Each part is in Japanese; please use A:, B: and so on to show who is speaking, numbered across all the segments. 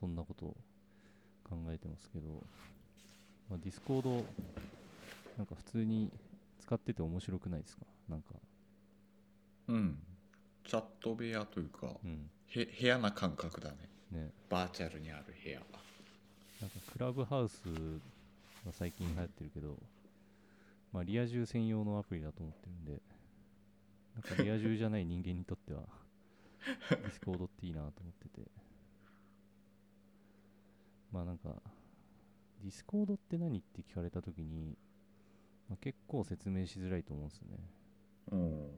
A: そんなことを考えてますけど、まあ、 Discord なんか普通に使ってて面白くないですか？なんか。
B: うん。チャット部屋というか、
A: うん。
B: へ部屋な感覚だね。
A: ね。
B: バーチャルにある部屋
A: なんかクラブハウスが最近流行ってるけど、まあ、リア充専用のアプリだと思ってるんで、なんかリア充じゃない人間にとっては、ディスコードっていいなと思ってて。まあなんか、ディスコードって何って聞かれたときに、まあ、結構説明しづらいと思うんですよね。
B: うん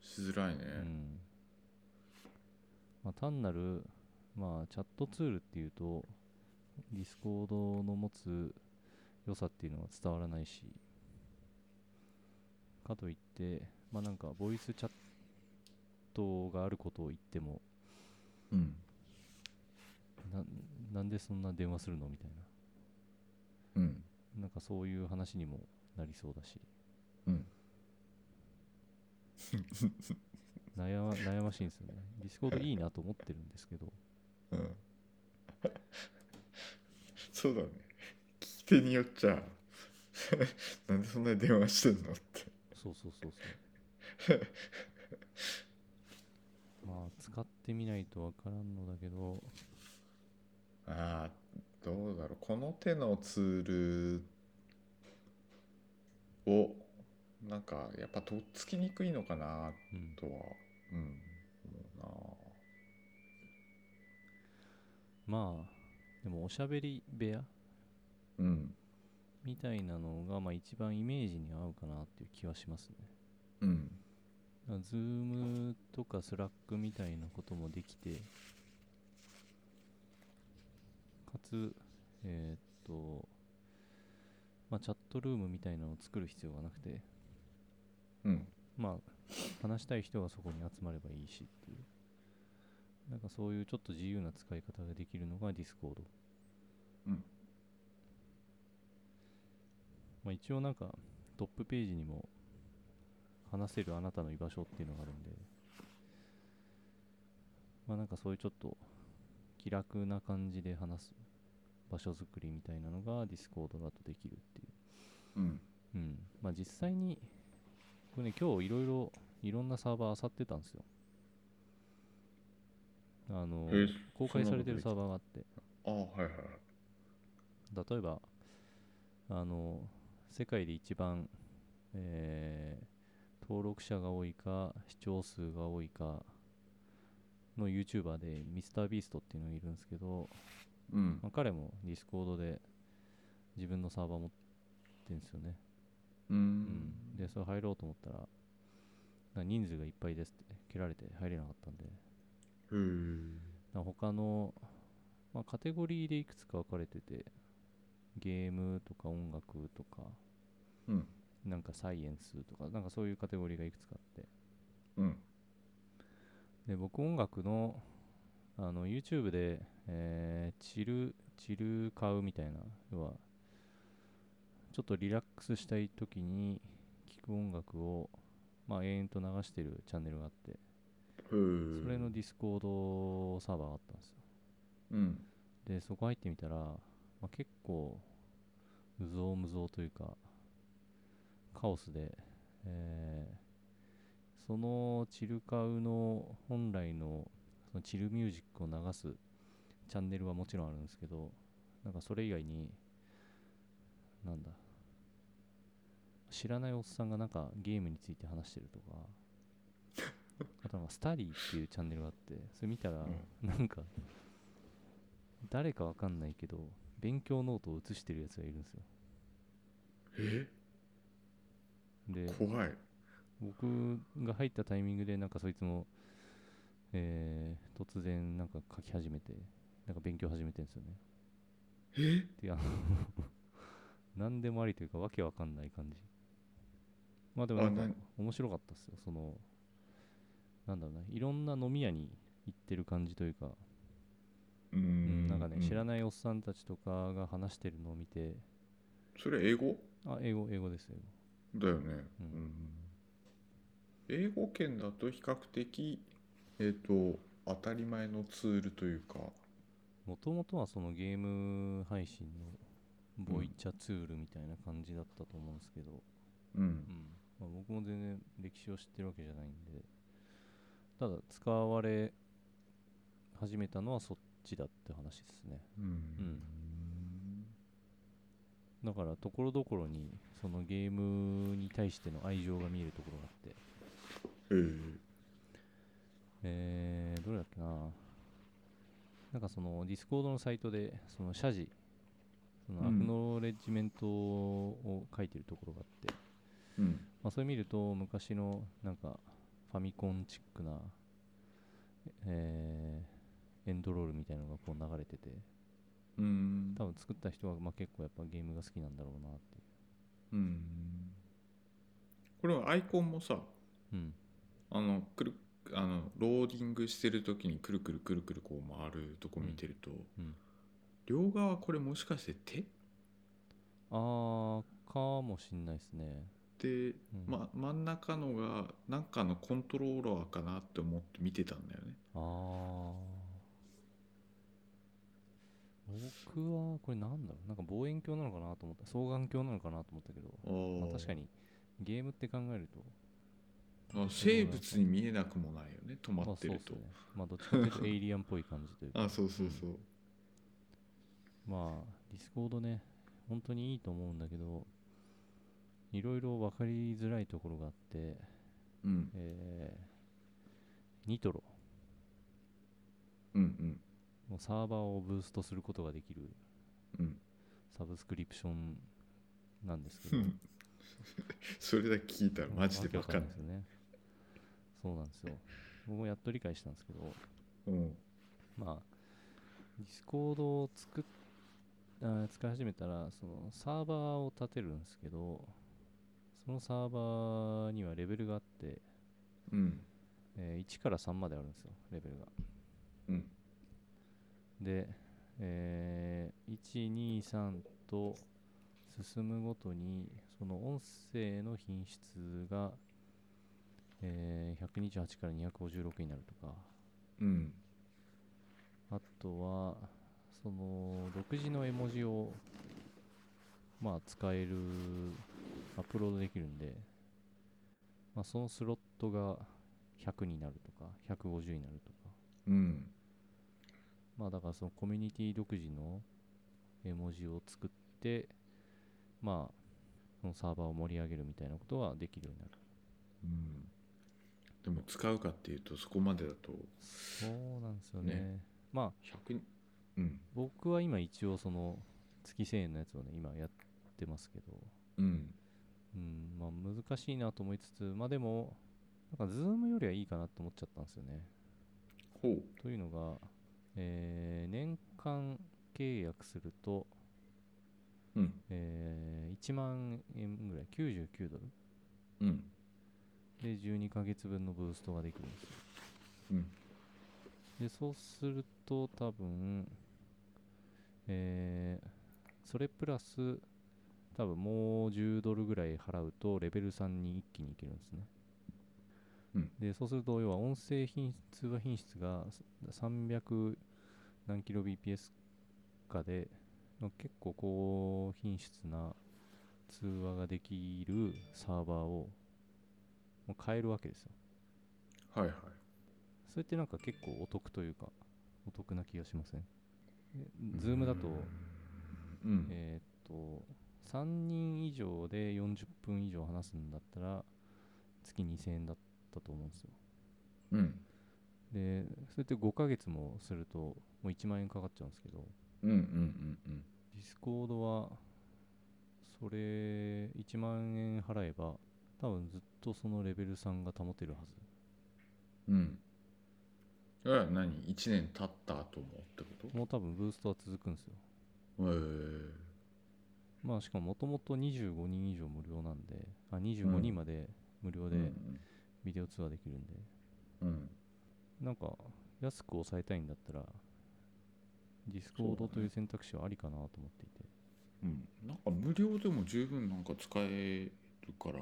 B: しづらいね
A: うん。まあ、単なる、まあ、チャットツールっていうと、ディスコードの持つ良さっていうのは伝わらないし、かといって、まあなんか、ボイスチャットがあることを言っても、
B: うん
A: ななんでそんな電話するの？みたい
B: うん。
A: な。なんかそういう話にもなりそうだし、
B: うん。
A: 悩ま悩ましいんですよね。ディスコードいいなと思ってるんですけど、
B: うん。そうだね。聞き手によっちゃ なんでそんなに電話してんのって。
A: そうそうそうそう。まあ、使ってみないとわからんのだけど、
B: この手のツールをなんかやっぱとっつきにくいのかな
A: うん、
B: とはうん思
A: まあ、でもおしゃべり部屋
B: うなうん。
A: みたいなのが、まあ一番イメージに合うかなっていう気はしますね。
B: うん。
A: ズームとかスラックみたいなこともできて、かつ、えーっと、まあチャットルームみたいなのを作る必要がなくて、
B: うん。
A: まあ、話したい人がそこに集まればいいしっていう。なんかそういうちょっと自由な使い方ができるのがディスコード。
B: うん。
A: まあ一応なんかトップページにも話せるあなたの居場所っていうのがあるんで、まあなんかそういうちょっと気楽な感じで話す場所作りみたいなのがディスコードだとできるっていう。
B: うん
A: うん。まあ実際に、これね、今日いろいろ、いろんなサーバー漁ってたんですよ。あの
B: え、
A: 公開されてるサーバーがあって、
B: ああはいはいはい
A: 例えば、あの、世界で一番、えー登録者が多いか、視聴数が多いかの YouTuber で、 MrBeast っていうのがいるんですけど、
B: うん。
A: まあ、彼もディスコードで自分のサーバー持ってるんですよね。
B: う
A: うん。ん、で、それ入ろうと思ったら、人数がいっぱいですって切られて入れなかったんで、
B: へえ
A: なんか他の、まあ、カテゴリーでいくつか分かれてて、ゲームとか音楽とか、
B: うん。
A: なんかサイエンスとか、なんかそういうカテゴリーがいくつかあって、
B: うん。
A: で、僕音楽の、あの、YouTube で、えーチル、 Chillhop みたいな、要は、ちょっとリラックスしたい時に聴く音楽を、まあ、延々と流してるチャンネルがあって、それのディスコードサーバーがあったんですよ。
B: うん。
A: で、そこ入ってみたら、まあ、結構、無造、無造というか、カオスで、えーその Chillhop の本来のそのチルミュージックを流すチャンネルはもちろんあるんですけど、なんかそれ以外に、なんだ、知らないおっさんがなんかゲームについて話してるとか、あとなんか study っていうチャンネルがあって、それ見たら、なんか、誰かわかんないけど、勉強ノートを写してるやつがいるんですよ。
B: え？
A: で、
B: 怖い。
A: 僕が入ったタイミングで、なんかそいつも、えー突然なんか書き始めて、なんか勉強始めてるんですよね。
B: え？
A: で、あの何でもありというか、わけわかんない感じ。まあでもなんか面白かったっすよ。その、なんだろうな、いろんな飲み屋に行ってる感じというか、
B: う
A: うん。
B: ん
A: なんかね、知ら
B: ない
A: おっさんたちとかが話してるのを見て、
B: それ英語？
A: あ、英語、英語ですよ。
B: だよね、
A: うん。
B: うん。英語圏だと比較的えっ、と当たり前のツールというか
A: もともとはそのゲーム配信のボイチャツールみたいな感じだったと思うんですけど、
B: うん。
A: うん。まあ、僕も全然歴史を知ってるわけじゃないんでただ使われ始めたのはそっちだって話ですね。
B: うん。
A: だからところどころにそのゲームに対しての愛情が見えるところがあって。
B: えー。
A: えー、どれだっけななんかそのディスコードのサイトでその謝辞その
B: うん。
A: acknowledgement を書いてるところがあって、
B: うん。
A: まあ、それ見ると昔のなんかファミコンチックな、えーエンドロールみたいなのがこう流れてて
B: うん。
A: 多分作った人はまあ結構やっぱゲームが好きなんだろうなってい
B: う。ん。これはアイコンもさ
A: ううん。
B: あのくるあのローディングしてる時にくるくるくるくるこう回るとこ見てると、
A: うん。
B: 両側これもしかして手
A: あーかもしんないですね、
B: で、
A: うん。
B: ま、真ん中のがなんかのコントローラーかなって思って見てたんだよね。
A: ああ僕はこれなんだろう。なんか望遠鏡なのかなと思った。双眼鏡なのかなと思ったけど、まあ、確かに。ゲームって考えると
B: あ生物に見えなくもないよね止ま
A: まあ
B: ってると、
A: そうっすね。まあどっちかというとエイリアンっぽい感じというか。
B: あそうそうそう。
A: まあディスコードね本当にいいと思うんだけどいろいろ分かりづらいところがあって
B: うん。
A: えーニトロ。
B: うんうん。
A: もうサーバーをブーストすることができる
B: うん。
A: サブスクリプションなんですけど。
B: それだけ聞いたらマジで
A: わ
B: 分かんない
A: ですよねそうなんですよ。僕もやっと理解したんですけど。
B: うん。
A: まあディスコードを作っあー使い始めたらそのサーバーを立てるんですけどそのサーバーにはレベルがあって、
B: うん。
A: えー1から3まであるんですよレベルが。
B: うん。
A: で、えー123と進むごとにその音声の品質が、えー128から256になるとか。
B: うん。
A: あとはその独自の絵文字をまあ使えるアップロードできるんで、まあ、そのスロットが100になるとか150になるとか。
B: うん。
A: まあだからそのコミュニティ独自の絵文字を作ってまあそのサーバーを盛り上げるみたいなことはできるようになる。
B: うんでも使うかっていうとそこまでだと
A: そうなんですよね。
B: ね。
A: まあ
B: 100うん。
A: 僕は今一応その月1000円のやつをね今やってますけど。
B: うん。
A: うんまあ難しいなと思いつつまあでもなんかズームよりはいいかなと思っちゃったんですよね。
B: ほう。
A: というのが、えー年間契約すると、
B: うん。
A: えー1万円ぐらい99ドル
B: うん
A: で12ヶ月分のブーストができるんです。よ
B: うん。
A: でそうすると多分えーそれプラス多分もう10ドルぐらい払うとレベル3に一気にいけるんですね、
B: うん。
A: でそうすると要は音声品通話品質が300何キロ BPS かでの結構高品質な通話ができるサーバーをもう変えるわけですよ。
B: はいはい。
A: それってなんか結構お得というかお得な気がしません？でズームだと
B: うん。
A: えーっと3人以上で40分以上話すんだったら月2000円だったと思うんですよ。
B: うん。
A: でそれって5ヶ月もするともう1万円かかっちゃうんですけど
B: うんうんうんうん。
A: ディスコードはそれ1万円払えば多分ずっとそのレベル3が保てるはず。
B: うん。え何？1年経った後もってこと？
A: もう多分ブーストは続くんですよ。
B: へえ。
A: まあしかももともと25人以上無料なんであ25人まで無料で
B: うん。
A: ビデオ通話できるんで、
B: うん。
A: なんか安く抑えたいんだったらディスコードという選択肢はありかなと思っていて。
B: うん。なんか無料でも十分なんか使えるから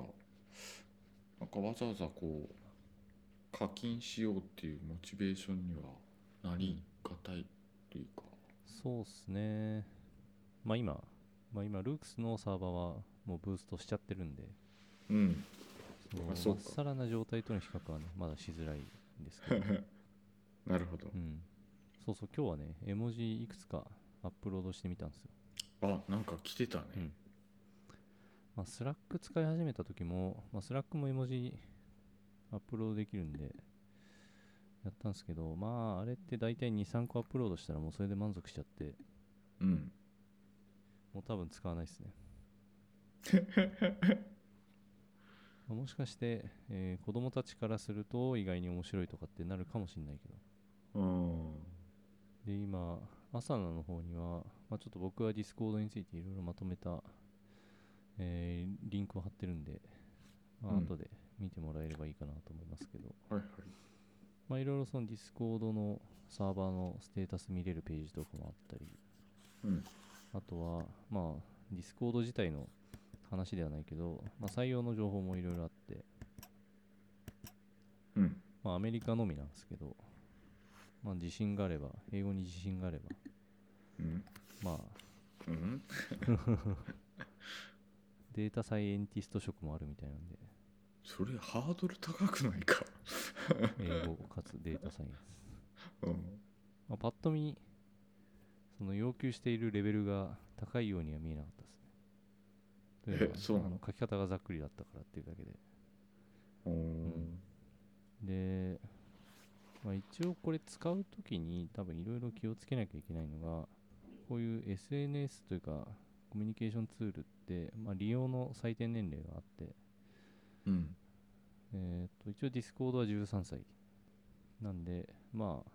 B: なんかわざわざこう課金しようっていうモチベーションにはなりがたいっていうか。
A: そうっすね。まあ今、まあ今、ルークスのサーバーはもうブーストしちゃってるんで、
B: うん。
A: そう。まっさらな状態との比較はね、まだしづらいんですけど、
B: なるほど。
A: うん。そうそう、今日はね、絵文字いくつかアップロードしてみたんですよ。
B: あなんか来てたね。
A: うんまあ、スラック使い始めた時も、まあ、スラックも絵文字アップロードできるんで、やったんですけど、まあ、あれって大体2、3個アップロードしたらもうそれで満足しちゃって、
B: うん
A: もう多分使わないですね。ま あもしかして、えー子供たちからすると意外に面白いとかってなるかもしれないけど。
B: うん
A: で、今、アサナの方には、まあ、ちょっと僕はディスコードについていろいろまとめた、えーリンクを貼ってるんで、まあ、
B: うん。
A: 後で見てもらえればいいかなと思いますけど、
B: はいはい。
A: まあ、いろいろそのディスコードのサーバーのステータス見れるページとかもあったり、
B: うん。
A: あとは、まあ、ディスコード自体の話ではないけど、まあ、採用の情報もいろいろあって、
B: うん。
A: まあ、アメリカのみなんですけど、まあ、自信があれば、英語に自信があれば、
B: うん。
A: まあ、
B: うん
A: データサイエンティスト職もあるみたいなんで、
B: それハードル高くないか？
A: 英語かつデータサイエンス。
B: うん
A: まあ、パッと見、その要求しているレベルが高いようには見えなかったですね。というのは
B: えそう
A: あの書き方がざっくりだったからっていうだけで。
B: うん
A: で、まあ、一応これ使うときに多分いろいろ気をつけなきゃいけないのが、こういう SNS というかコミュニケーションツールって、まあ、利用の最低年齢があって、
B: うん。
A: えー、と一応ディスコードは13歳なんでまあ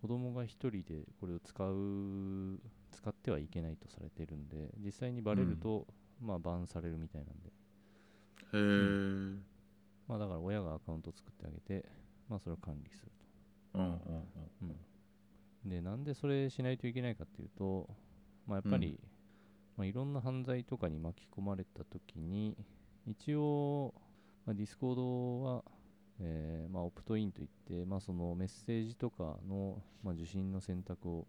A: 子供が1人でこれを使う使ってはいけないとされてるんで実際にバレると、まあバンされるみたいなんで。
B: へえ
A: まあだから親がアカウント作ってあげてまあそれを管理する
B: うんうん
A: と、うん、でなんでそれしないといけないかっていうとまあやっぱり、まあ、いろんな犯罪とかに巻き込まれた時に一応、まあ、ディスコードは、えーまあ、オプトインといって、まあ、そのメッセージとかの、まあ、受信の選択を、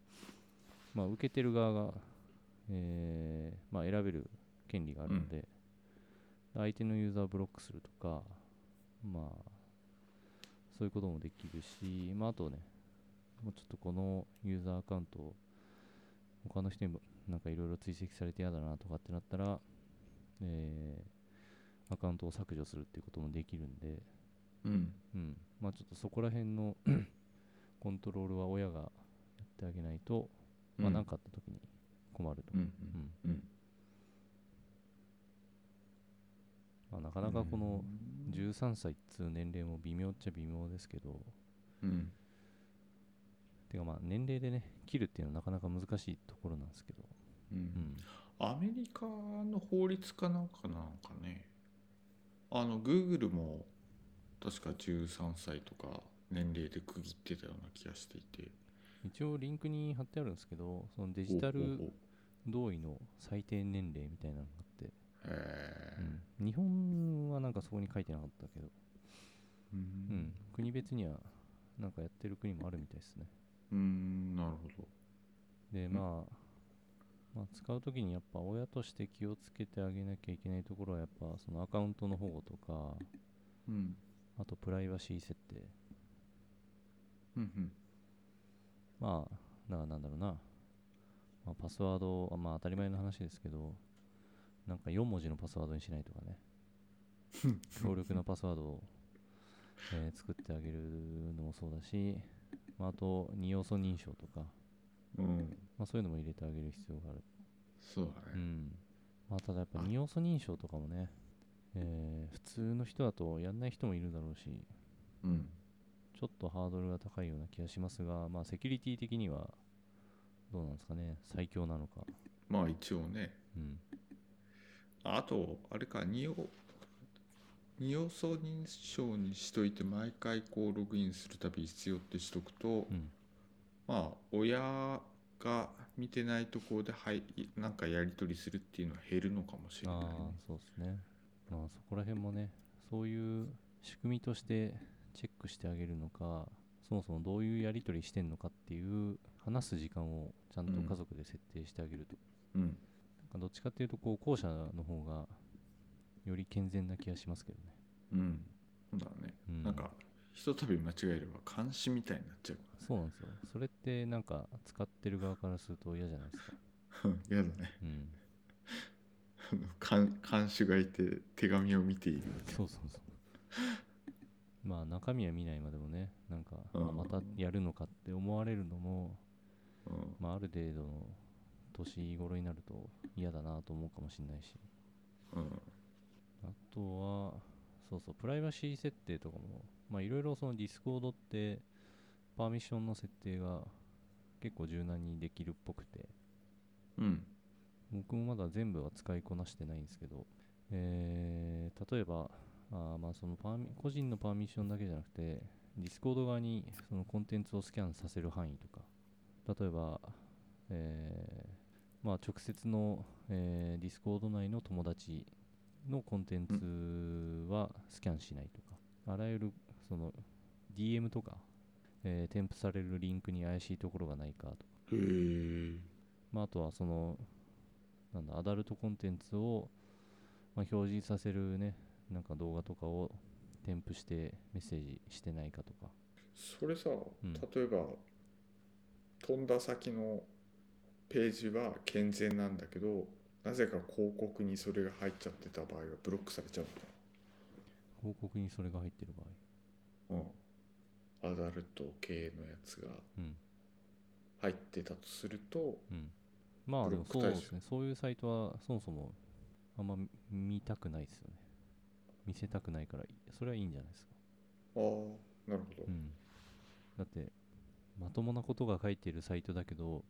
A: まあ、受けてる側が、えーまあ、選べる権利があるので、相手のユーザーをブロックするとか、まあ、そういうこともできるし、まあ、あとね、もうちょっとこのユーザーアカウントを他の人にもなんかいろいろ追跡されて嫌だなとかってなったら、えーアカウントを削除するっていうこともできるんで、
B: うん。
A: うん、まあちょっとそこら辺の コントロールは親がやってあげないと、まあ
B: うん。
A: 何かあった時に困ると。
B: うん
A: うん。
B: うん。
A: まあ、なかなかこの13歳っつう年齢も微妙っちゃ微妙ですけど、
B: うん。
A: てかまあ年齢でね、切るっていうのはなかなか難しいところなんですけど、
B: う
A: うん。ん、
B: アメリカの法律かなんかなんかね。あの Google も確か13歳とか年齢で区切ってたような気がしていて。
A: 一応リンクに貼ってあるんですけど、そのデジタル同意の最低年齢みたいなのがあって、
B: へえ
A: うん。日本はなんかそこに書いてなかったけど、
B: う
A: うん。ん、国別にはなんかやってる国もあるみたいですね。
B: うん。なるほど。
A: で、
B: ん
A: まあ、まあ、使うときにやっぱ親として気をつけてあげなきゃいけないところはやっぱそのアカウントの保護とか、
B: うん
A: あとプライバシー設定。
B: うんうん
A: まあ、ななんだろうな。まあ、パスワードはまあ当たり前の話ですけど、なんか4文字のパスワードにしないとかね。強力なパスワードを、えー作ってあげるのもそうだし、まあ、あと二要素認証とか、
B: うん
A: まあ、そういうのも入れてあげる必要がある。
B: そうだね
A: うん。まあ、ただやっぱ二要素認証とかもね、えー普通の人だとやんない人もいるだろうし、
B: うん
A: ちょっとハードルが高いような気がしますが、まあ、セキュリティ的にはどうなんですかね、最強なのか。
B: まあ一応ね
A: うん。
B: あとあれか二要二要素認証にしといて毎回こうログインするたび必要ってしとくと、
A: うん。
B: まあ親が見てないところではいなんかやり取りするっていうのは減るのかもしれないね、
A: ああ、そうですね。まあ、そこら辺もね、そういう仕組みとしてチェックしてあげるのか、そもそもどういうやり取りしてんのかっていう話す時間をちゃんと
B: うん
A: 家族で設定してあげると、
B: うん。
A: なんかどっちかっていうとこう後者の方がより健全な気がしますけどね、
B: うん。そうだね、
A: うん、
B: なんかひとたび間違えれば監視みたいになっちゃう
A: そうなんですよ。それってなんか使ってる側からすると嫌じゃないですか。
B: か ら嫌だね。
A: うん。
B: あの監、監視がいて手紙を見ている
A: そうそうそう。まあ中身は見ないまでもねなんか、
B: うん。
A: あまたやるのかって思われるのも、
B: うん。
A: まあ、ある程度の年頃になると嫌だなと思うかもしれないし。
B: うん。
A: あとはそうそうプライバシー設定とかもまあいろいろそのディスコードってパーミッションの設定が結構柔軟にできるっぽくて。
B: うん。
A: 僕もまだ全部は使いこなしてないんですけど、えー例えばあーまあそのパーミ個人のパーミッションだけじゃなくてディスコード側にそのコンテンツをスキャンさせる範囲とか。例えば、えーまあ、直接の、えーディスコード内の友達のコンテンツはスキャンしないとか。あらゆるその DM とか、えー添付されるリンクに怪しいところがないかと。かまあ、あとはそのなんだアダルトコンテンツを、まあ、表示させるねなんか動画とかを添付してメッセージしてないかとか。
B: それさ、
A: ん。
B: 例えば飛んだ先のページは健全なんだけどなぜか広告にそれが入っちゃってた場合はブロックされちゃう
A: 広告にそれが入ってる場合。
B: のうん。アダルト系のやつが
A: うん。
B: 入ってたとすると
A: うん。まあでもそうですね。そういうサイトはそもそもあんま見たくないですよね。見せたくないからそれはいいんじゃないですか。
B: ああなるほど、
A: うん。だってまともなことが書いているサイトだけど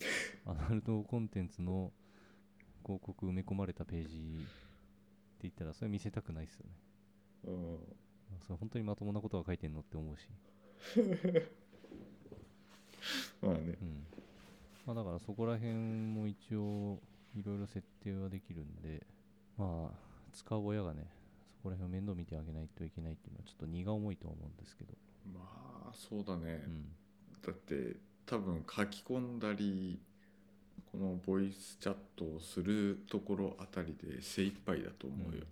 A: アダルトコンテンツの広告埋め込まれたページって言ったらそれ見せたくないですよね。
B: うん
A: それ本当にまともなことが書いてんのって思うし、
B: まあね。
A: うん。まあ、だからそこら辺も一応いろいろ設定はできるんでまあ使う親がねそこら辺を面倒見てあげないといけないっていうのはちょっと荷が重いとは思うんですけど、
B: まあそうだね、
A: うん、
B: だって多分書き込んだりこのボイスチャットをするところあたりで精一杯だと思うよ、
A: うん。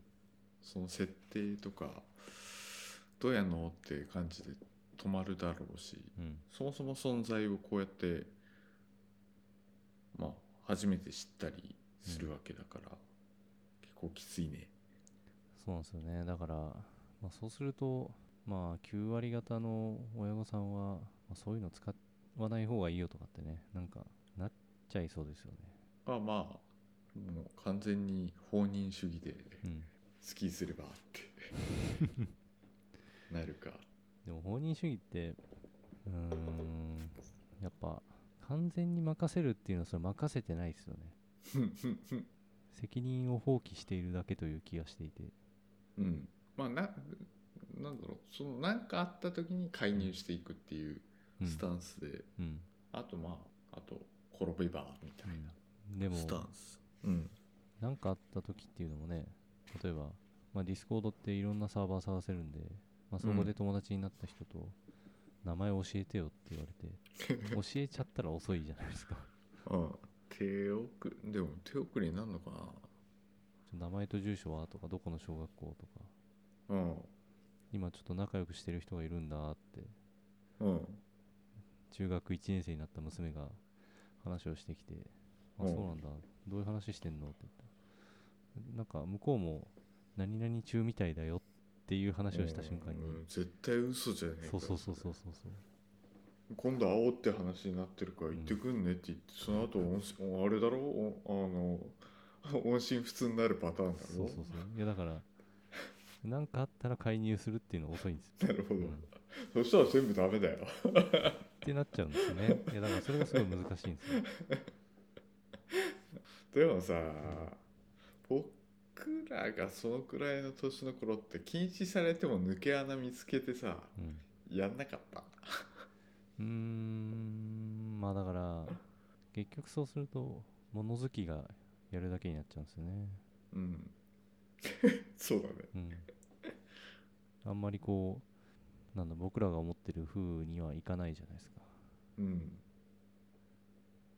B: その設定とかどうやんのって感じで止まるだろうし
A: うん、
B: そもそも存在をこうやってまあ初めて知ったりするわけだから、結構きついね。
A: そうなんですよね。だから、まあ、そうするとまあ9割方の親御さんは、まあ、そういうの使わない方がいいよとかってねなんかなっちゃいそうですよね。
B: あまあもう完全に放任主義で
A: うん。
B: 好きにすればって なるか。
A: でも放任主義ってうーんやっぱ完全に任せるっていうのはそれ任せてないですよね。責任を放棄しているだけという気がしていて。
B: うん。まあななんだろう。その何かあった時に介入していくっていう
A: うん。
B: スタンスで、
A: うん。
B: あとまああと転べばみたい
A: でも
B: なスタンス。うん。
A: 何かあった時っていうのもね例えば、まあ、ディスコードっていろんなサーバー探せるんで、まあ、そこで友達になった人と名前教えてよって言われて 教えちゃったら遅いじゃないですか。
B: ああ手遅れでも手遅れになるのか
A: ちょ名前と住所はとかどこの小学校とか。
B: なうん。
A: 今ちょっと仲良くしてる人がいるんだって。
B: うん。
A: 中学1年生になった娘が話をしてきて「あ
B: うん。
A: そうなんだ。どういう話してんの?」って言ったらなんか向こうも何々中みたいだよっていう話をした瞬間に。
B: うんうん絶対嘘じゃねえか
A: そうそうそうそうそうそう。
B: 今度会おうって話になってるから行ってくんねって言って、その後音信あれだろ？おあの音信不通になるパターンだろ？
A: そうそうそう。いやだから何かあったら介入するっていうのが遅いんですよ、
B: なるほど、
A: うん。
B: そしたら全部ダメだよ。
A: ってなっちゃうんですよね。いやだからそれがすごい難しいんですよ。
B: でもさ僕らがそのくらいの年の頃って禁止されても抜け穴見つけてさ
A: うん。
B: やんなかった？
A: うーんまあだから結局そうすると物好きがやるだけになっちゃうんですよね。
B: うん。そうだね。
A: うん。あんまりこうなんだ僕らが思ってる風にはいかないじゃないですか。
B: うん。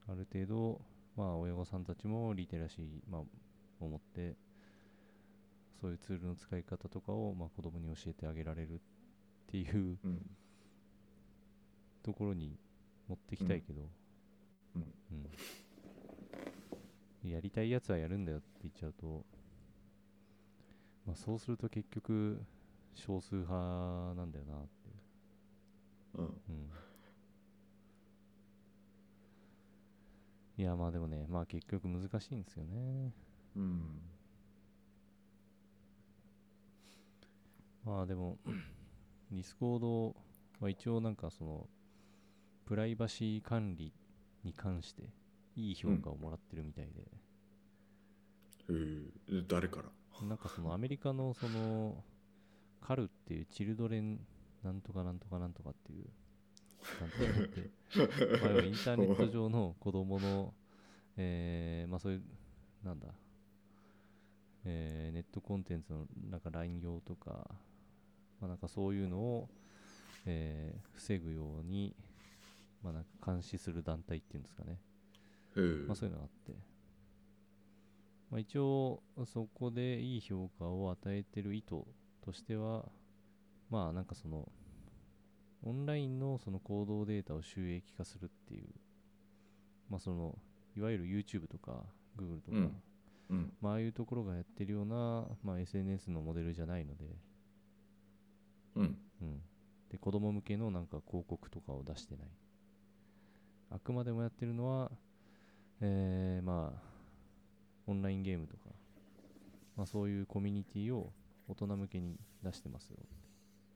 A: ある程度まあ親御さんたちもリテラシー、まあ、を持ってそういうツールの使い方とかを、まあ、子供に教えてあげられるっていう
B: うん。
A: ところに持ってきたいけど、
B: うん。
A: うん。やりたいやつはやるんだよって言っちゃうと、まあ、そうすると結局少数派なんだよなって。いう
B: うん。
A: うん。いやまあでもねまあ結局難しいんですよね。
B: うん
A: まあでも ディスコードは一応なんかそのプライバシー管理に関していい評価をもらってるみたいで、
B: へえ。誰から？
A: なんかそのアメリカのそのカルっていうチルドレンなんとかなんとかなんとかっていう団体があって。まあインターネット上の子供の、えーまあそういう、なんだ、えーネットコンテンツのなんか乱用とか、まあなんかそういうのを、えー防ぐように、まあなんか監視する団体っていうんですかね。まあそういうのがあって、まあ、一応そこでいい評価を与えてる意図としてはまあなんかそのオンラインのその行動データを収益化するっていうまあそのいわゆる YouTube とか Google とか、
B: うん。うん。
A: まあああいうところがやってるような、まあ、SNS のモデルじゃないので、
B: うん。
A: うん、で子供向けのなんか広告とかを出してない。あくまでもやってるのは、えーまあオンラインゲームとか、まあ、そういうコミュニティを大人向けに出してますよ。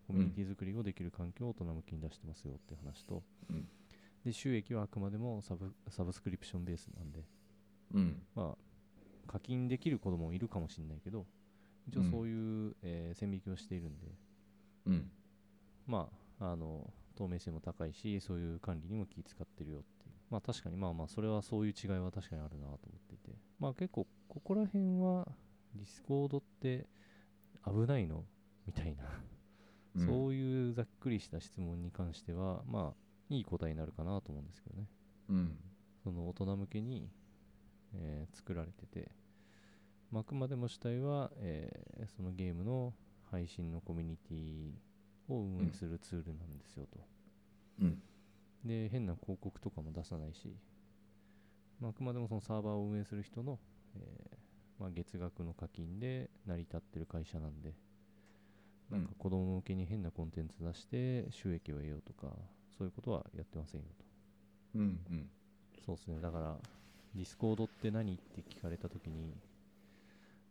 A: コミュニティ作りをできる環境を大人向けに出してますよっていう話と、
B: うん。
A: で収益はあくまでもサブサブスクリプションベースなんで。
B: うん。
A: まあ課金できる子供もいるかもしれないけど一応
B: うん
A: そういう、えー線引きをしているんで
B: うん。
A: まあ、あの透明性も高いしそういう管理にも気使ってるよっていう。まあ確かにまあまあそれはそういう違いは確かにあるなと思っていて。まあ結構ここら辺はディスコードって危ないの？みたいな、
B: うん。
A: そういうざっくりした質問に関してはまあいい答えになるかなと思うんですけどね。
B: うん。
A: その大人向けに、えー作られてて、まああくまでも主体は、えーそのゲームの配信のコミュニティを運営するツールなんですよと。
B: うん。
A: で、変な広告とかも出さないし、まああくまでもそのサーバーを運営する人の、えーまあ、月額の課金で成り立ってる会社なんで、なんか子供向けに変なコンテンツ出して収益を得ようとか、そういうことはやってませんよと。
B: うんうん。
A: そうですね、だから、ディスコードって何って聞かれたときに、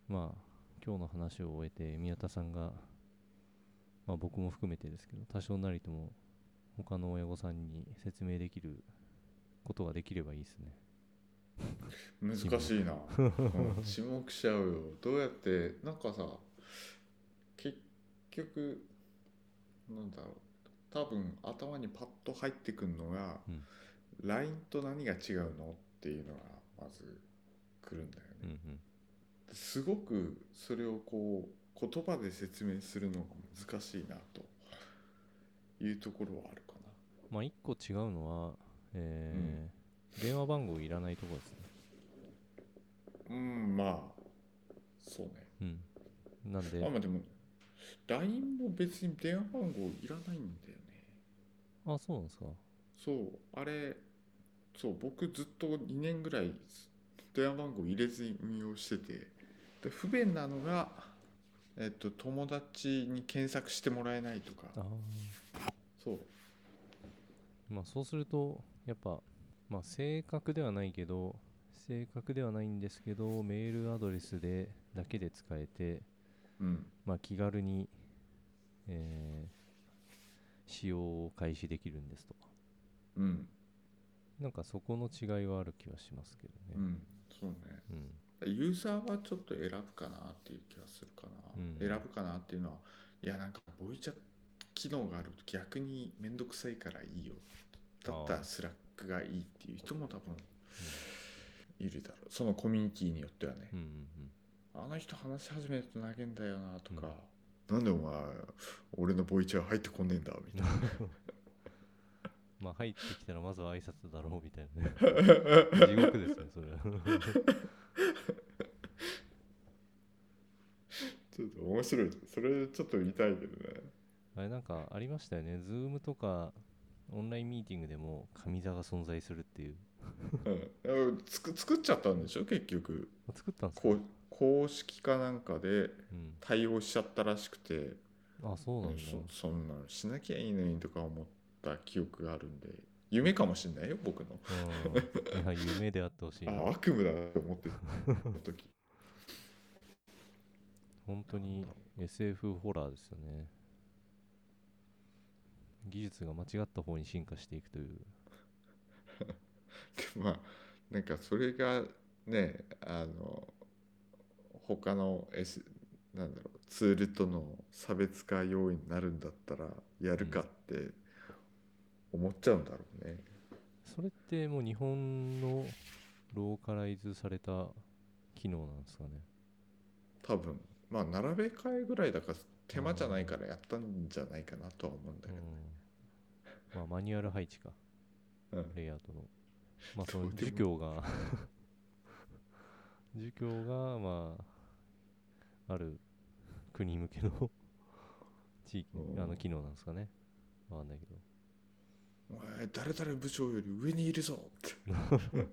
A: まあ、今日の話を終えて、宮田さんが、まあ僕も含めてですけど、多少なりとも、他の親御さんに説明できることができればいいですね。
B: 難しいな、うん、沈黙しちゃうよ。どうやってなんかさ結局なんだろう。多分頭にパッと入ってくるのが、
A: うん。
B: LINE と何が違うのっていうのがまず来るんだよ
A: うん
B: ね、
A: うん。
B: すごくそれをこう言葉で説明するのが難しいなというところはあるか
A: まあ一個違うのは、えー電話番号いらないところですね。
B: なうんまあそうね
A: うん。なんで、
B: あまあでも LINE も別に電話番号いらないんだよね
A: あ、そうなんですか。
B: そうあれそう僕ずっと2年ぐらい電話番号入れずに運用しててで不便なのが、えっと、友達に検索してもらえないとか。
A: あ
B: そう。
A: ーまあそうすると、やっぱ、まあ正確ではないけど、正確ではないんですけど、メールアドレスでだけで使えて、
B: うん。
A: まあ気軽に、えー使用を開始できるんですと。か。
B: うん。
A: なんかそこの違いはある気はしますけどね。
B: うん。そうね。
A: うん。
B: ユーザーはちょっと選ぶかなっていう気がするかな、
A: うん。
B: 選ぶかなっていうのはいやなんかボイチャ機能があると逆に面倒くさいからいいよ。だったらスラックがいいっていう人も多分いるだろう。そのコミュニティによってはね。
A: うんうんうん。
B: あの人話し始めると長えんだよなとか、なんでお前俺のボイチャ入ってこんねえんだみたいな。
A: まあ入ってきたらまずは挨拶だろうみたいなね。地獄ですねそれは
B: ちょっと面白い。それちょっと見たいけどね。
A: あれなんかありましたよね。ズームとかオンラインミーティングでも上座が存在するっていう。
B: うん。つく作っちゃったんでしょ？結局。
A: あ作ったんですか？
B: こう公式かなんかで
A: うん。
B: 対応しちゃったらしくて。
A: あそうなんだ。
B: そそんなのしなきゃいいのにとか思った記憶があるんで。夢かもしんないよ僕の。
A: 夢であってほしいな。
B: あ悪夢だと思ってた時
A: 本当に SF ホラーですよね。技術が間違った方に進化していくという。
B: まあなんかそれがねあの他の、S、なんだろうツールとの差別化要因になるんだったらやるかって思っちゃうんだろうね、
A: それってもう日本のローカライズされた機能なんですかね。
B: 多分まあ並べ替えぐらいだから手間じゃないからやったんじゃないかなとは思うんだけど、
A: うん。まあマニュアル配置か。
B: うん。
A: レイアウトの。まあその儒教が。儒教がまあある国向けの 地域
B: うん。
A: あの機能なんですかね。わかんないけど。
B: お前誰々部長より上にいるぞって。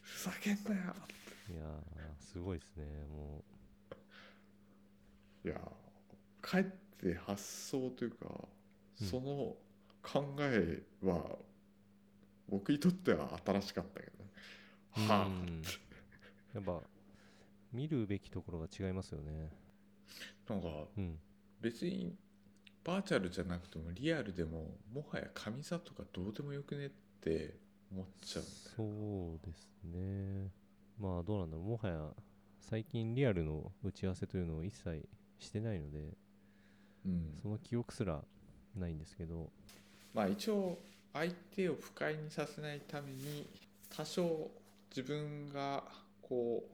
B: ふざけんなよ。
A: いやーすごいですね。も
B: いやかえって発想というか、
A: うん。
B: その考えは僕にとっては新しかったけどね。
A: う
B: はあ。
A: う んやっぱ見るべきところが違いますよね。
B: なんか
A: うん。
B: 別にバーチャルじゃなくてもリアルでももはや神座とかどうでもよくねって思っちゃう。
A: そうですね。まあどうなんだろう。もはや最近リアルの打ち合わせというのを一切してないので
B: うん。
A: その記憶すらないんですけど。
B: まあ一応相手を不快にさせないために多少自分がこ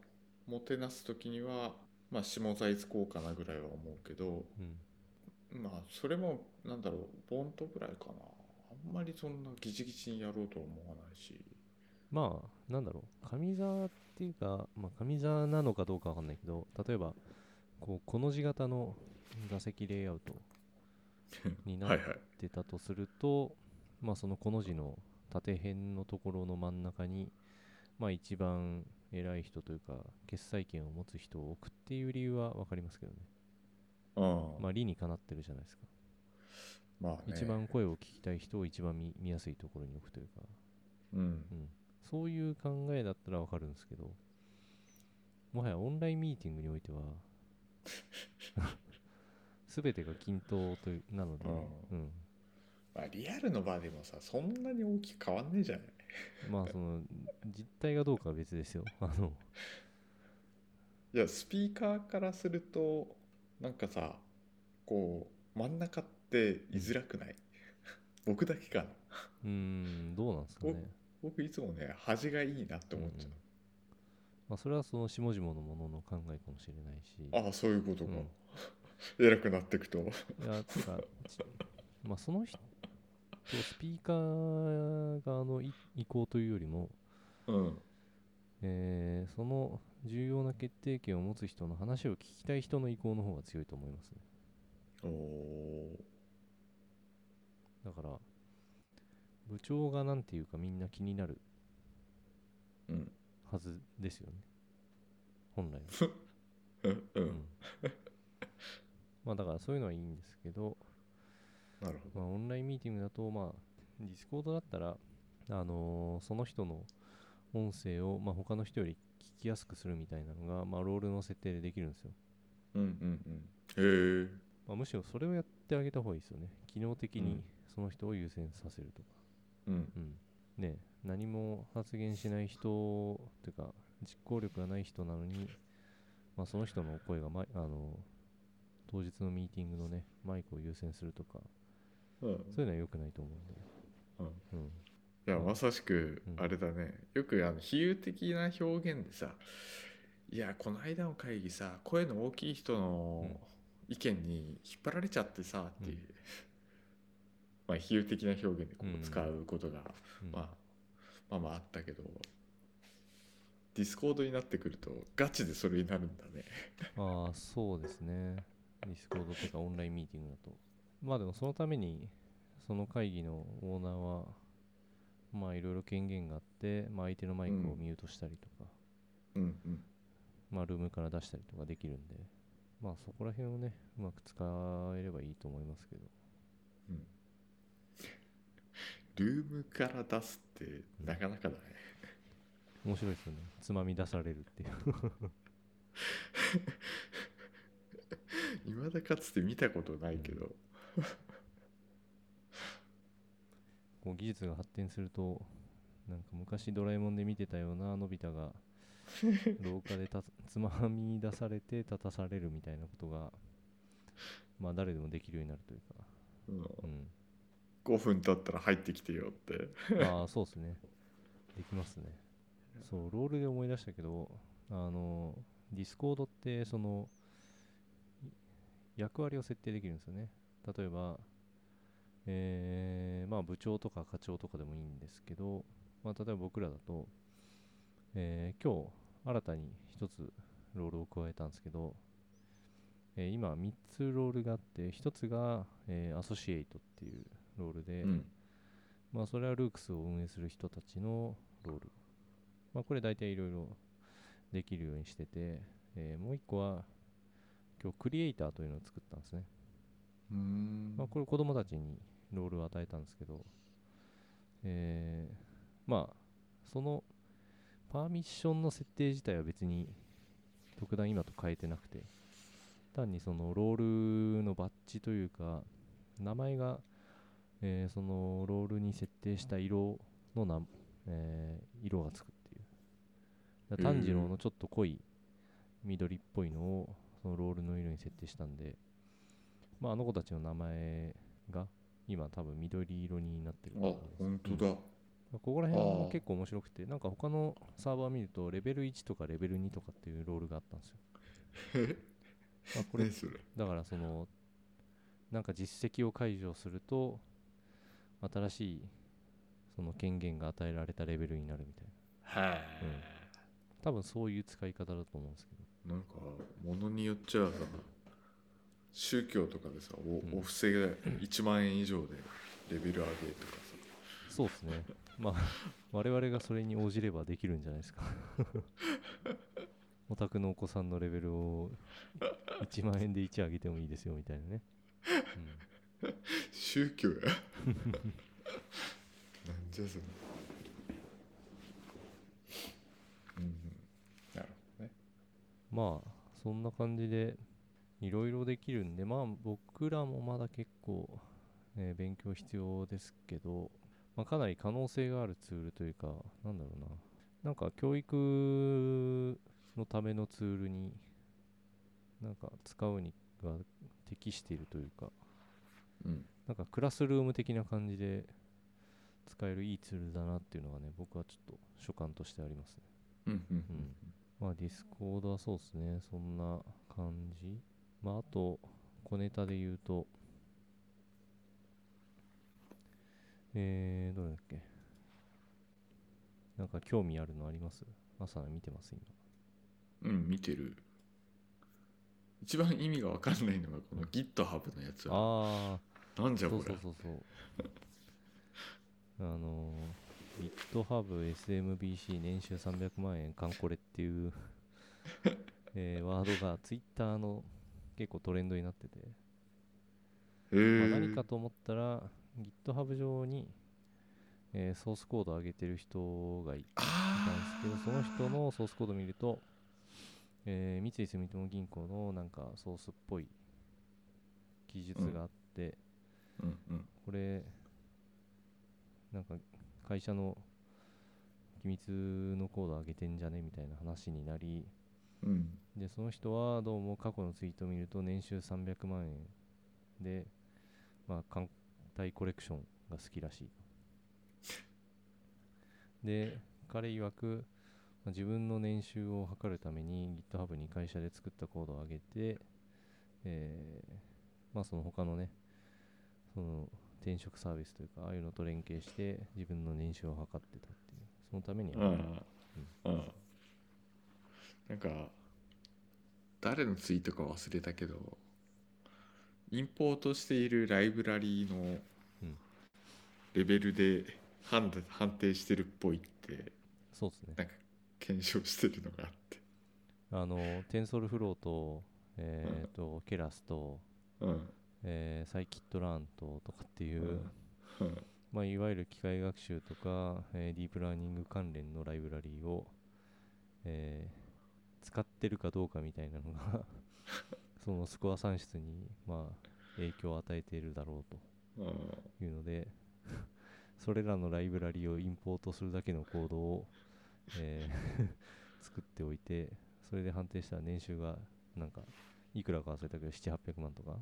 B: うもてなす時にはまあ下座使こうかなぐらいは思うけど
A: うん。
B: まあそれもなんだろうボントぐらいかな。あんまりそんなギチギチにやろうとは思わないし。
A: まあなんだろう。上座っていうか、まあ、上座なのかどうかわかんないけど例えばこうこの字型の座席レイアウト になっ
B: はいはい
A: てたとすると、まあそのこの字の縦辺のところの真ん中にまあ一番偉い人というか決裁権を持つ人を置くっていう理由は分かりますけどね。
B: うん
A: まあ理にかなってるじゃないですか、
B: まあね。
A: 一番声を聞きたい人を一番見見やすいところに置くというか。
B: うん。
A: うん、そういう考えだったらわかるんですけど、もはやオンラインミーティングにおいては、すべてが均等というなので、うん、
B: まあリアルの場でもさそんなに大きく変わんねえじゃない？
A: まあその実態がどうかは別ですよ。あの。
B: いやスピーカーからするとなんかさこう真ん中って居づらくない？僕だけかな。
A: うーん、どうなんですかね。
B: 僕いつもね端がいいなって思っちゃう、
A: まあ、それはその下々のものの考えかもしれないし、
B: ああそういうことか、
A: うん。
B: 偉くなっていくと。
A: いや、てか、ちまあ、その人、スピーカー側の意意向というよりも、
B: うん。
A: えーその重要な決定権を持つ人の話を聞きたい人の意向の方が強いと思いますね。
B: おお
A: だから、部長がなんていうかみんな気になる。
B: ーうん
A: はずですよね。本来は。
B: うんう
A: うんんまあだからそういうのはいいんですけど、
B: なるほ
A: まあ、オンラインミーティングだと、まあ、ディスコードだったら、あのーその人の音声を、まあ、他の人より聞きやすくするみたいなのが、まあ、ロールの設定でできるんですよ。
B: どうんうんうんへえ
A: まあ、むしろそれをやってあげた方がいいですよね。機能的に
B: うん
A: その人を優先させるとか。
B: うん
A: うん。ね何も発言しない人というか、実行力がない人なのに、まあ、その人の声が、ま、あの当日のミーティングのね、マイクを優先するとか、
B: うん。
A: そういうのは良くないと思うんで。
B: うん。
A: うん。
B: いやまさしく
A: うん。
B: あれだね、よくあの比喩的な表現でさいやこの間の会議さ声の大きい人の意見に引っ張られちゃってさっていう、
A: うん。
B: まあ比喩的な表現でこ
A: う
B: 使うことが、
A: うん。
B: まあ、まあまああったけどディスコードになってくるとガチでそれになるんだね。
A: ああそうですね。ディスコードとかオンラインミーティングだと。まあでもそのためにその会議のオーナーはまあいろいろ権限があって、まあ、相手のマイクを
B: うん
A: ミュートしたりとか、
B: うんうん。
A: まあルームから出したりとかできるんでまあそこら辺をねうまく使えればいいと思いますけど。
B: うんルームから出すってなかなかだね、
A: 面白いですよね。つまみ出されるっていう。
B: 未だかつて見たことないけど、
A: こう技術が発展するとなんか昔ドラえもんで見てたようなのび太が 廊下でたつまみ出されて立たされるみたいなことがまあ誰でもできるようになるというか、
B: うん。
A: うん、
B: 5分経ったら入ってきてよって。
A: ああそうですね。できますね。そうロールで思い出したけどあのディスコードってその役割を設定できるんですよね。例えばえーまあ部長とか課長とかでもいいんですけど、まあ、例えば僕らだと、えー今日新たに一つロールを加えたんですけど、えー今3つロールがあって1つが、えーアソシエイトっていうロールで、
B: うん
A: まあそれはルークスを運営する人たちのロール。まあこれ大体いろいろできるようにしてて、えーもう一個は今日クリエイターというのを作ったんですね。まあこれ子供たちにロールを与えたんですけど、えーまあそのパーミッションの設定自体は別に特段今と変えてなくて、単にそのロールのバッジというか、名前が、えーそのロールに設定した色のな、えー色がつくっていう。炭治郎のちょっと濃い緑っぽいのをそのロールの色に設定したんで、まあ、あの子たちの名前が今多分緑色になってる
B: あ本当だ、
A: うん。ここら辺も結構面白くてなんか他のサーバー見るとレベル1とかレベル2とかっていうロールがあったんですよ。あこれ？だからそのなんか実績を解除すると新しいその権限が与えられたレベルになるみたいな。
B: はい、
A: 多分そういう使い方だと思うんですけど。
B: なんか物によっちゃさ宗教とかでさお,、
A: うん。
B: お布施が1万円以上でレベル上げとか
A: そうですね。まあ我々がそれに応じればできるんじゃないですか。お宅のお子さんのレベルを1万円で1上げてもいいですよみたいなね、うん。
B: さ宗教や。なんじゃそんうん。なるほどね。
A: まあそんな感じでいろいろできるんでまあ僕らもまだ結構、ね、勉強必要ですけど、まあ、かなり可能性があるツールというかなんだろうな。なんか教育のためのツールになんか使うにが適しているというか。
B: うん
A: なんかクラスルーム的な感じで使えるいいツールだなっていうのがね僕はちょっと所感としてありますね
B: うん
A: まあ、ディスコードはそうですね。そんな感じ。まあ、あと、小ネタで言うと、えー、どれだっけ。なんか興味あるのあります？朝見てます、今。
B: うん見てる一番意味が分かんないのがこの GitHub のやつは
A: ああ、
B: なんじゃこれ
A: そうそうそう。あのー、GitHub SMBC 年収300万円カンコレっていう、えーワードが Twitter の結構トレンドになってて、
B: へ
A: まあ、
B: え
A: 何かと思ったら GitHub 上に、えーソースコードを上げてる人がいた
B: あ
A: んですけどその人のソースコードを見ると、えー三井住友銀行のなんかソースっぽい記述があって、
B: うん
A: これなんか会社の機密のコード上げてんじゃねみたいな話になり
B: うん。
A: でその人はどうも過去のツイートを見ると年収300万円でまあ艦隊コレクションが好きらしいで彼曰く、まあ自分の年収を測るために GitHub に会社で作ったコードを上げて、えーまあその他のねその転職サービスというかああいうのと連携して自分の年収を測ってたっていうそのためには、
B: うん。うん。なんか誰のツイートか忘れたけどインポートしているライブラリーの
A: うん。
B: レベルで判断判定してるっぽいって
A: そうですね。
B: なんか検証してるのがあって。
A: あの TensorFlow と,、えーとケラスと、
B: うん
A: えー、サイキットランととかっていう、
B: うん。
A: まあ、いわゆる機械学習とか、えーディープラーニング関連のライブラリーを、えー使ってるかどうかみたいなのが そのスコア算出に、まあ、影響を与えているだろう
B: うん
A: というのでそれらのライブラリーをインポートするだけのコードを、えー 作っておいてそれで判定したら年収がなんかいくらか忘れたけど700800万とか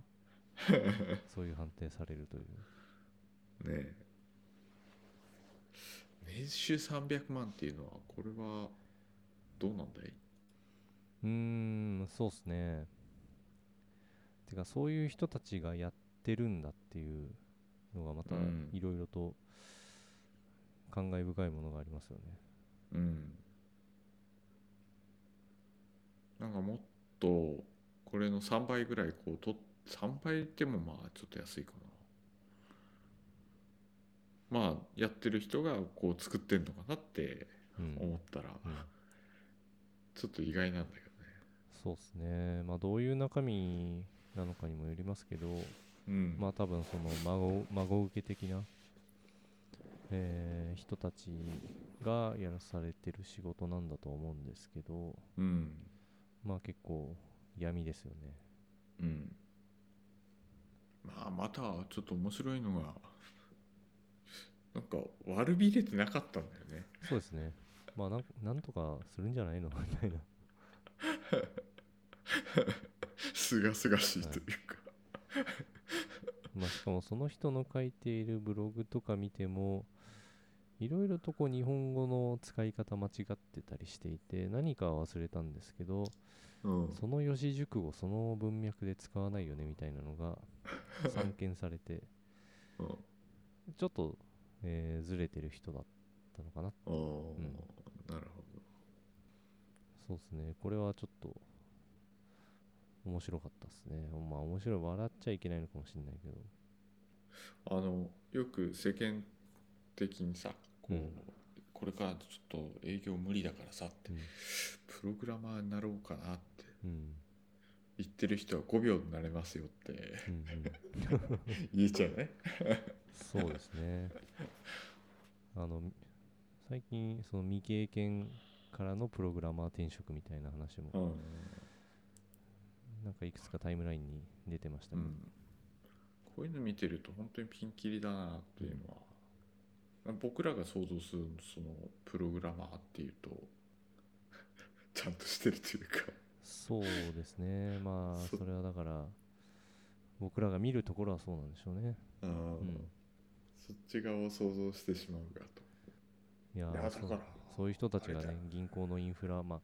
A: そういう判定されるという。
B: ねえ。年収300万っていうのはこれはどうなんだい？う
A: ーん、そうっすね。てか、そういう人たちがやってるんだっていうのがまた
B: うん。
A: いろいろと感慨深いものがありますよね。
B: うん。なんかもっとこれの3倍ぐらいこうと3倍でもまあちょっと安いかなまあやってる人がこう作ってんのかなって
A: うん。
B: 思ったら
A: うん
B: ちょっと意外なんだけどね
A: そうっすね。まあ、どういう中身なのかにもよりますけど、
B: うん
A: まあ、多分その孫孫受け的な、えー人たちがやらされてる仕事なんだと思うんですけど、
B: うん
A: まあ結構闇ですよね。
B: うんまあまたちょっと面白いのがなんか悪びれてなかったんだよね。
A: そうですね。まあなん、なんとかするんじゃないの？みたいな。
B: すがすがしいというか、
A: まあ、しかもその人の書いているブログとか見ても、いろいろとこう日本語の使い方間違ってたりしていて、何かは忘れたんですけど、
B: うん。
A: その四字熟語、その文脈で使わないよねみたいなのが散見されて、
B: うん
A: ちょっと、えーずれてる人だったのかな。
B: あー
A: ん
B: なるほ
A: そうですね。これはちょっと面白かったですね。まあ面白い、笑っちゃいけないのかもしれないけど。
B: どあのよく世間的にさこう、
A: うん
B: これからちょっと営業無理だからさって
A: うん
B: プログラマーになろうかなって
A: うん
B: 言ってる人は5秒になれますよって。
A: うんうん、
B: 言えちゃうね。
A: そうですね。あの、最近、その未経験からのプログラマー転職みたいな話も、
B: うん、
A: なんかいくつかタイムラインに出てましたね。
B: うん、こういうの見てると本当にピンキリだなっていうのは、僕らが想像するそのプログラマーっていうと ちゃんとしてるというか
A: そうですね。まあ、
B: そ
A: それはだから、僕らが見るところはそうなんでしょうね。
B: うん。
A: ん
B: そっち側を想像してしまうがと。
A: いや
B: だ
A: そう
B: から
A: そういう人たちがね銀行のインフラ、まあ、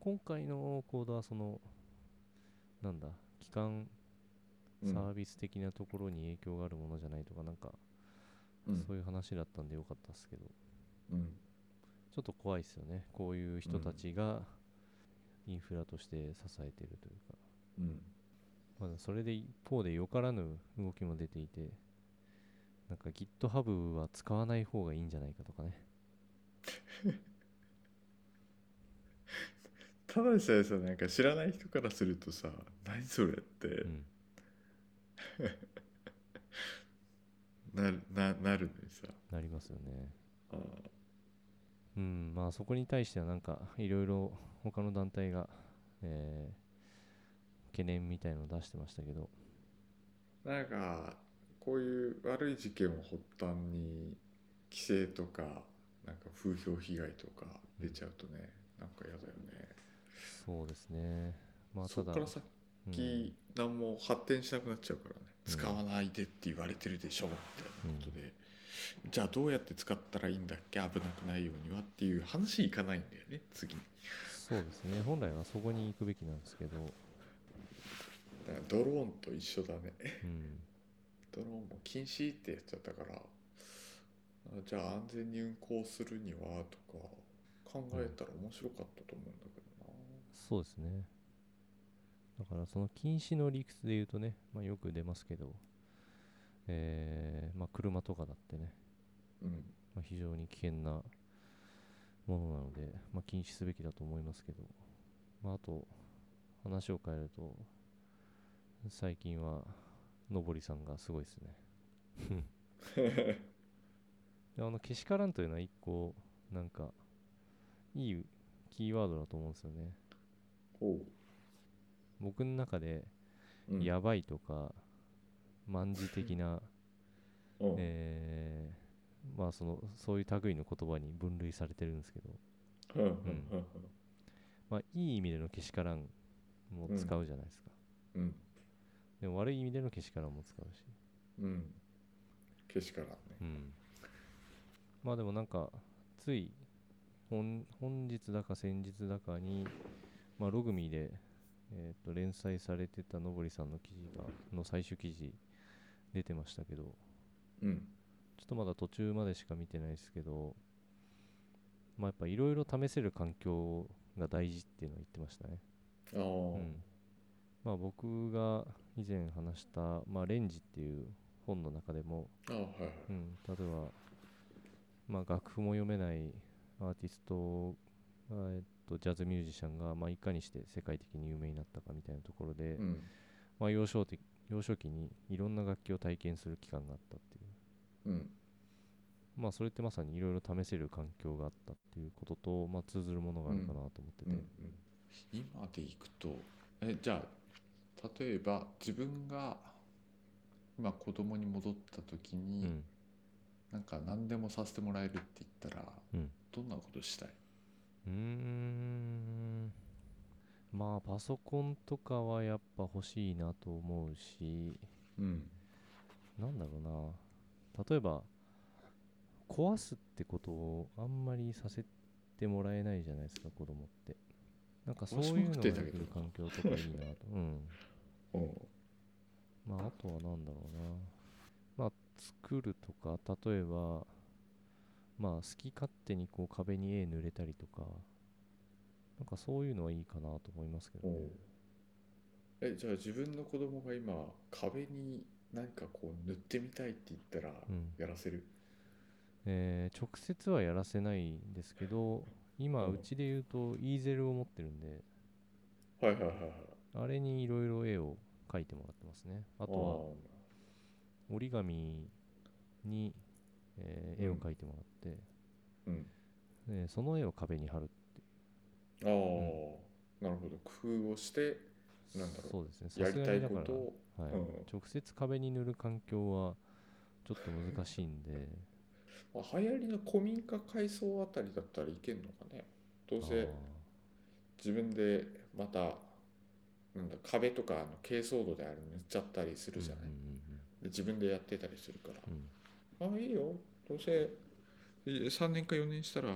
A: 今回のコードはその、なんだ、基幹
B: うん。
A: サービス的なところに影響があるものじゃないとか、なんか、
B: うん。
A: そういう話だったんでよかったですけど、
B: うん。
A: ちょっと怖いですよね。こういう人たちがインフラとして支えているというか、
B: うん
A: まだそれで一方でよからぬ動きも出ていて、なんか GitHub は使わない方がいいんじゃないかとかね。
B: ただでさえさなんか知らない人からするとさ何それって
A: うん。
B: なるななるのにさ
A: なりますよね。
B: あー
A: うん、まあそこに対してはなんかいろいろ他の団体が、えー懸念みたいのを出してましたけど、
B: なんかこういう悪い事件を発端に規制とかなんか風評被害とか出ちゃうとね、なんか嫌だよね。
A: そうですね。まあだ、
B: そったからさ
A: うん。
B: っき何も発展しなくなっちゃうからね、
A: うん。
B: 使わないでって言われてるでしょみたいなことで、じゃあどうやって使ったらいいんだっけ？危なくないようにはっていう話いかないんだよね次。に
A: そうですね。本来はそこに行くべきなんですけど、
B: だからドローンと一緒だね。
A: うん。
B: ドローンも禁止ってやっちゃったから。あじゃあ安全に運航するにはとか考えたら面白かったと思うんだけどな。
A: そうですね。だからその禁止の理屈で言うとね、まあ、よく出ますけど、えーまあ、車とかだってね、
B: うん。
A: まあ、非常に危険なものなので、まあ、禁止すべきだと思いますけど、まあ、あと話を変えると最近はのぼりさんがすごいですね。であのけしからんというのは一個なんかいいキーワードだと思うんですよね。僕の中で
B: うん、
A: やばいとか卍的な、
B: うん。
A: えーまあそのそういう類の言葉に分類されてるんですけど。
B: うんうん
A: まあいい意味でのけしからんも使うじゃないですか、
B: うん。
A: でも悪い意味でのけしからんも使うし。
B: うん。けしからんね。
A: うん。まあでもなんかつい本本日だか先日だかに、まあ、ログミーで、えー、と連載されてたのぼりさんの記事がの最終記事出てましたけど。
B: うん。
A: ちょっとまだ途中までしか見てないですけど。まあやっぱいろいろ試せる環境が大事っていうのを言ってましたね。うん。まあ僕が以前話した、まあ、レンジっていう本の中でも
B: あはいはい。
A: うん、例えば、まあ、楽譜も読めないアーティストが、えっと、ジャズミュージシャンが、まあ、いかにして世界的に有名になったかみたいなところで、
B: うん。
A: まあ、幼少的幼少期にいろんな楽器を体験する期間があったっていう、
B: うん。
A: まあ、それってまさにいろいろ試せる環境があったっていうことと、まあ、通ずるものがあるかなと思ってて、
B: うんうん。今でいくとえじゃあ例えば自分が今子供に戻った時
A: う
B: に、
A: ん。
B: なんか何でもさせてもらえるって言ったら、
A: うん。
B: どんなことしたい？う
A: ーんまあパソコンとかはやっぱ欲しいなと思うし。
B: うん。
A: なんだろうな。例えば壊すってことをあんまりさせてもらえないじゃないですか子供って。なんかそういうのができる環境とかいいなと。うん。
B: おう。
A: まああとはなんだろうな。まあ作るとか例えばまあ好き勝手にこう壁に絵塗れたりとかなんかそういうのはいいかなと思いますけどね。
B: えじゃあ自分の子供が今壁に何かこう塗ってみたいって言ったら
A: うん。
B: やらせる、
A: えー直接はやらせないんですけど今
B: うん。
A: うちで言うとイーゼルを持ってるんで
B: はいはいはいはい。
A: あれにいろいろ絵を描いてもらってますね。あとは折り紙に、えー絵を
B: うん
A: 描いてもらって、
B: うん。
A: でその絵を壁に貼る
B: ああ、なるほど。工夫をしてなんだろ
A: そうですね。
B: うやりたいことを
A: はい。
B: うん。
A: 直接壁に塗る環境はちょっと難しいんで。
B: まあ流行りの古民家改装あたりだったらいけんのかね。どうせ
A: あ
B: 自分でまたなんだ壁とかあの珪藻土であれ塗っちゃったりす
A: ー
B: るじゃない、
A: うんうん
B: で自分でやってたりするから。
A: うん。うん
B: ああいいよ。どうせ3年か4年したら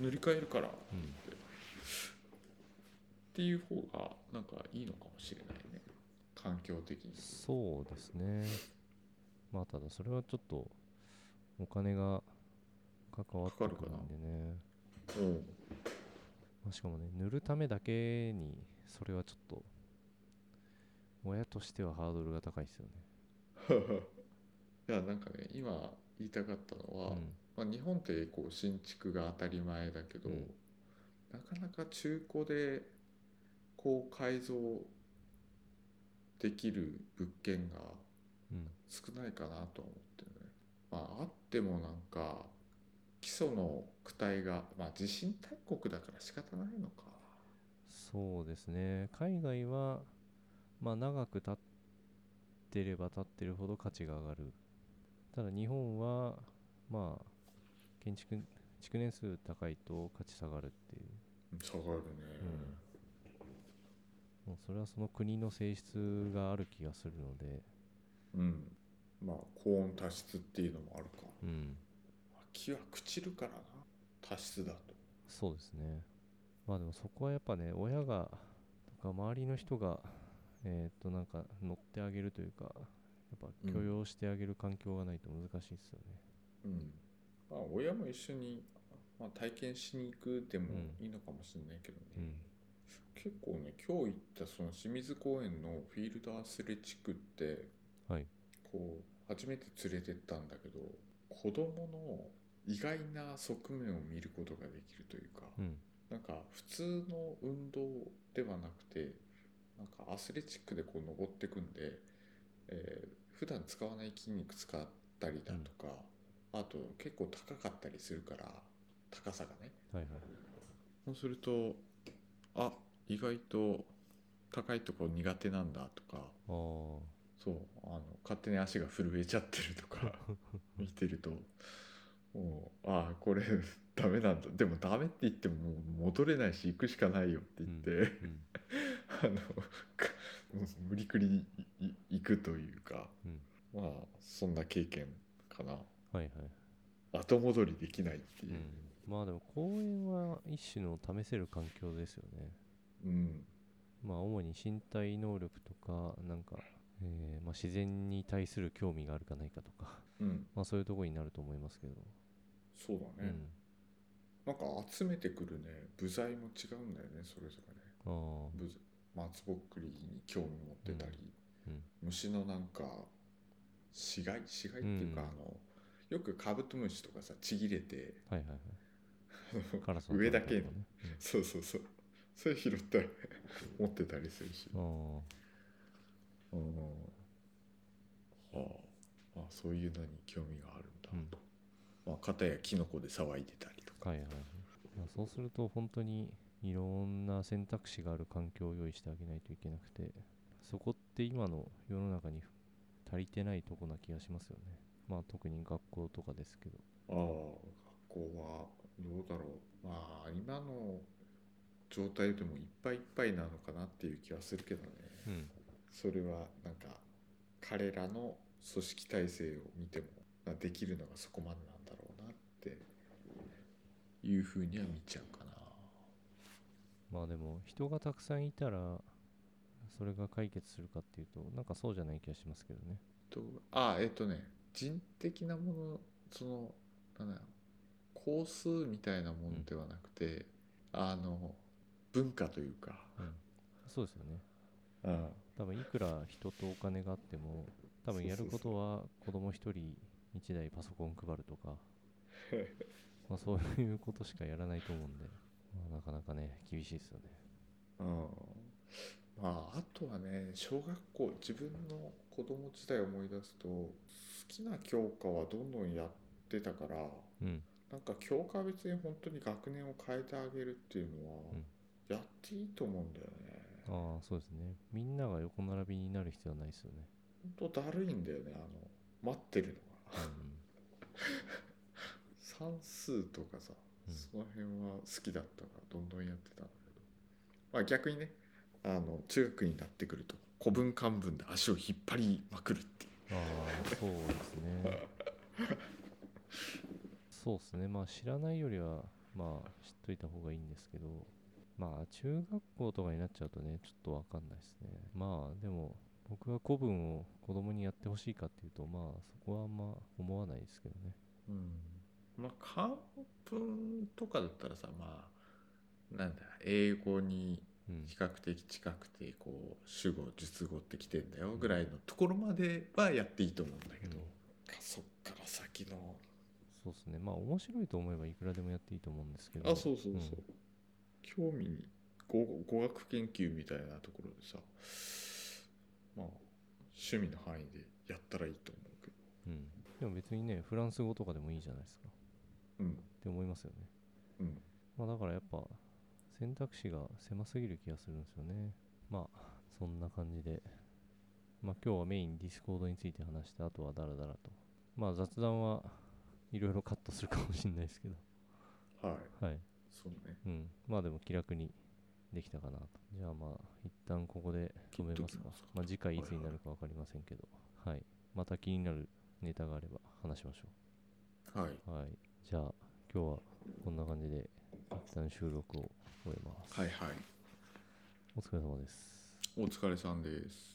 B: 塗り替えるから。っ
A: うん
B: ていう方がなんかいいのかもしれないね。環境的に。
A: そうですね。まあただそれはちょっとお金が関わってくるんでね。
B: うん。
A: まあしかもね塗るためだけにそれはちょっと親としてはハードルが高いですよね。
B: いやなんかね今言いたかったのは、まあ、日本ってこう新築が当たり前だけど、
A: うん。
B: なかなか中古でこう改造できる物件が
A: うんうん
B: 少ないかなとは思ってるね。まああってもなんか基礎の躯体がまあ地震大国だから仕方ないのか。
A: そうですね海外はまあ長く経ってれば経ってるほど価値が上がるただ日本はまあ建築築年数高いと価値下がるっていう
B: 下がるね。
A: もうそれはその国の性質がある気がするので。
B: うん。まあ高温多湿っていうのもあるか。
A: うん。
B: 木は朽ちるからな多湿だと。
A: そうですね。まあでもそこはやっぱね親がとか周りの人がえーっとなんか乗ってあげるというかやっぱ
B: うん
A: 許容してあげる環境がないと難しいですよね。
B: うん。まあ親も一緒に、まあ、体験しに行くでもいいのかもしれないけどね、
A: うん
B: 結構ね今日行ったその清水公園のフィールドアスレチックって
A: はい。
B: こう初めて連れてったんだけど子供の意外な側面を見ることができるというか、
A: うん。
B: なんか普通の運動ではなくてなんかアスレチックでこう登ってくんで、えー普段使わない筋肉使ったりだとか、あと結構高かったりするから高さがね。
A: はいはい。
B: そうするとあ意外と高いところ苦手なんだとかそうあの勝手に足が震えちゃってるとか 見てるともうああこれダメなんだ。でもダメって言ってももう戻れないし行くしかないよって言って、
A: うん
B: あの無理くり行くというか、
A: うん。
B: まあそんな経験かな。
A: はいはい。
B: 後戻りできないっていう。う、
A: ん。まあでも公園は一種の試せる環境ですよね
B: うん。
A: まあ主に身体能力とかなんか、えーまあ、自然に対する興味があるかないかとか
B: うん。
A: まあそういうところになると思いますけど、
B: そうだね、
A: うん。
B: なんか集めてくるね。部材も違うんだよねそれぞれ。ね
A: あ。
B: 松ぼっくりに興味持ってたり、
A: うん。うん。
B: 虫のなんか死骸？死骸っていうか、
A: うん。
B: あのよくカブトムシとかさちぎれて
A: はいはいはい。
B: 上だけ
A: とかね
B: そうそうそうそれ拾って持ってたりするし、
A: うん、あ
B: うんあ。ああそういうのに興味があるんだ、
A: うん。
B: まあ、片やキノコで騒いでたりとか、
A: あはいはい。そうすると本当にいろんな選択肢がある環境を用意してあげないといけなくてそこって今の世の中に足りてないとこな気がしますよね。まあ特に学校とかですけど。
B: ああ学校はどうだろう。まあ今の状態でもいっぱいいっぱいなのかなっていう気はするけどね。
A: うん。
B: それはなんか彼らの組織体制を見てもまあできるのがそこまでなんだろうなっていうふうには見ちゃうかな。
A: まあでも人がたくさんいたらそれが解決するかっていうとなんかそうじゃない気がしますけどね。
B: とあえっ、とね人的なものそのなんだろう工数みたいなものではなくて、あの文化というか、
A: うん。そうですよね。
B: うん、
A: 多分いくら人とお金があっても多分やることは子供一人一台パソコン配るとか。まあそういうことしかやらないと思うんで、まあ、なかなかね厳しいですよね。
B: うん。まああとはね小学校自分の子供時代を思い出すと好きな教科はどんどんやってたから
A: うん。
B: なんか教科別に本当に学年を変えてあげるっていうのは
A: うん
B: やっていいと思うんだよね。
A: ああそうですね。みんなが横並びになる必要はないですよね。
B: 本当だるいんだよね。あの待ってるのが。算数とかさ、
A: うん。
B: その辺は好きだったからどんどんやってたんだけど、まあ、逆にねあの中学になってくると古文漢文で足を引っ張りまくるっていう。
A: ああそうですね。そうですね。まあ知らないよりはまあ知っといた方がいいんですけどまあ中学校とかになっちゃうとねちょっとわかんないですね。まあでも僕は古文を子供にやってほしいかっていうとまあそこはあんま思わないですけどね。
B: まあ漢文とかだったらさまあなんだ英語に
A: うん。
B: 比較的近くてこう主語述語ってきてんだよぐらいのところまではやっていいと思うんだけど、
A: うん。
B: そっから先の。
A: そうですね。まあ面白いと思えばいくらでもやっていいと思うんですけど。
B: あそうそうそう、興味に語語学研究みたいなところでさまあ趣味の範囲でやったらいいと思うけど。
A: うん、うん、でも別にねフランス語とかでもいいじゃないですか。
B: うん。
A: って思いますよね。
B: うん。
A: まあだからやっぱ選択肢が狭すぎる気がするんですよね。まあそんな感じで、まあ今日はメインディスコードについて話して、あとはダラダラと。まあ雑談はいろいろカットするかもしれないですけど、
B: はい。
A: はい。
B: そうね
A: うん。まあでも気楽にできたかなと。じゃあまあ一旦ここで止め
B: ますか
A: まあ次回いつになるか分かりませんけど、はい。また気になるネタがあれば話しましょ
B: はい、
A: う。はい。じゃあ今日はこんな感じで一旦収録を終えます。
B: はいはい
A: お疲れ様です。
B: おお疲れさんです